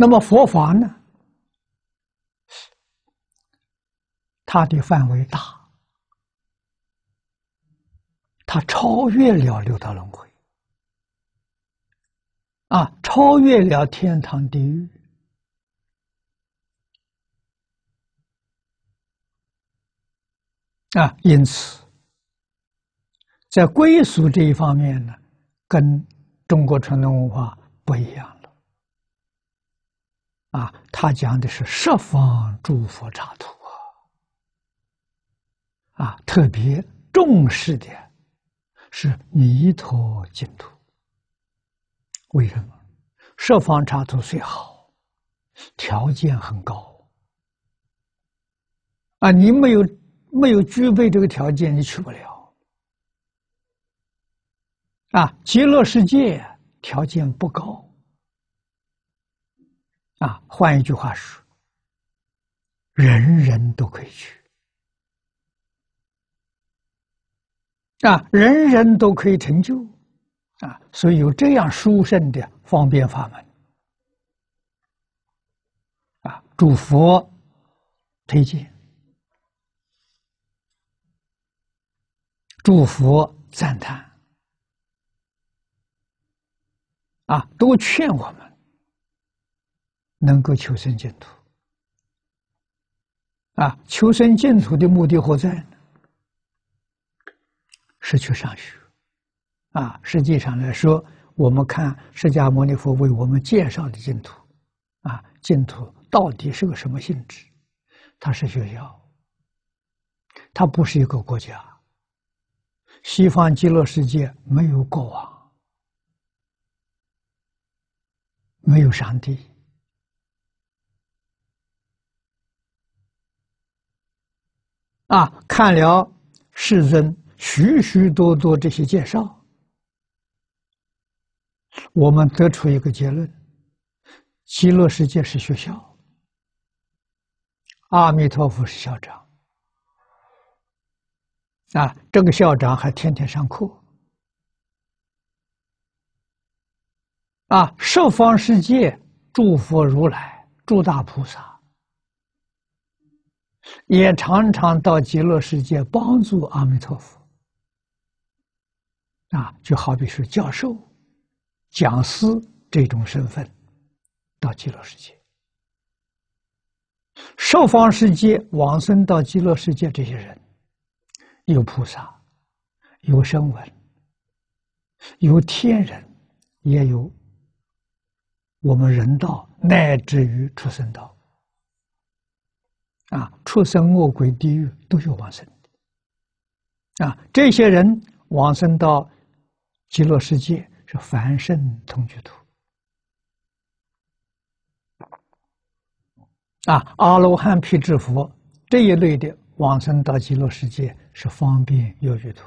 那么佛法呢？它的范围大，它超越了六道轮回，啊，超越了天堂地狱，啊，因此，在归属这一方面呢，跟中国传统文化不一样。啊，他讲的是十方诸佛刹土啊，啊，特别重视的是弥陀净土。为什么？十方刹土虽好，条件很高啊，你没有没有具备这个条件，你去不了。啊，极乐世界条件不高。啊，换一句话说，人人都可以去，啊，人人都可以成就，啊，所以有这样殊胜的方便法门，啊，祝佛推荐，祝佛赞叹，啊，都劝我们。能够求生净土，啊，求生净土的目的何在呢？是去上学，啊，实际上来说，我们看释迦牟尼佛为我们介绍的净土，啊，净土到底是个什么性质？它是学校，它不是一个国家。西方极乐世界没有国王，没有上帝。啊，看了世尊许许多多这些介绍，我们得出一个结论：极乐世界是学校，阿弥陀佛是校长。啊，这个校长还天天上课。啊，十方世界诸佛如来、诸大菩萨。也常常到极乐世界帮助阿弥陀佛，啊，就好比是教授、讲师这种身份，到极乐世界。受方世界往生到极乐世界，这些人有菩萨，有声闻，有天人，也有我们人道，乃至于畜生道。啊，畜生、恶鬼、地狱都有往生的。啊，这些人往生到极乐世界是凡圣同居土。啊，阿罗汉、辟支佛这一类的往生到极乐世界是方便有余土。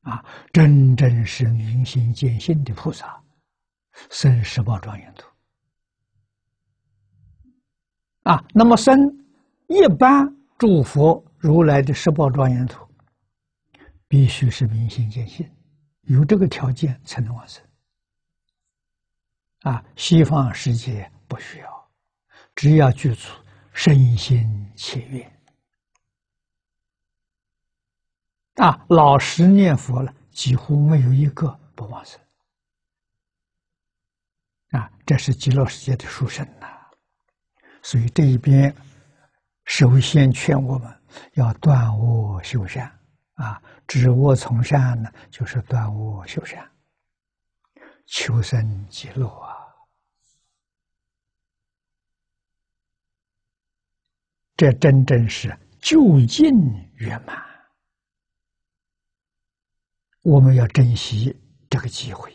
啊，真正是明心见性的菩萨，生十宝庄严土。啊，那么生。一般诸佛如来的十宝庄严土，必须是明心见性，有这个条件才能往生。啊，西方世界不需要，只要具足身心切愿，啊，老实念佛了，几乎没有一个不往生。啊，这是极乐世界的殊胜呐，所以这一边。首先劝我们要断恶修善，啊，知恶从善呢，就是断恶修善，求生极乐啊！这真正是就近圆满，我们要珍惜这个机会。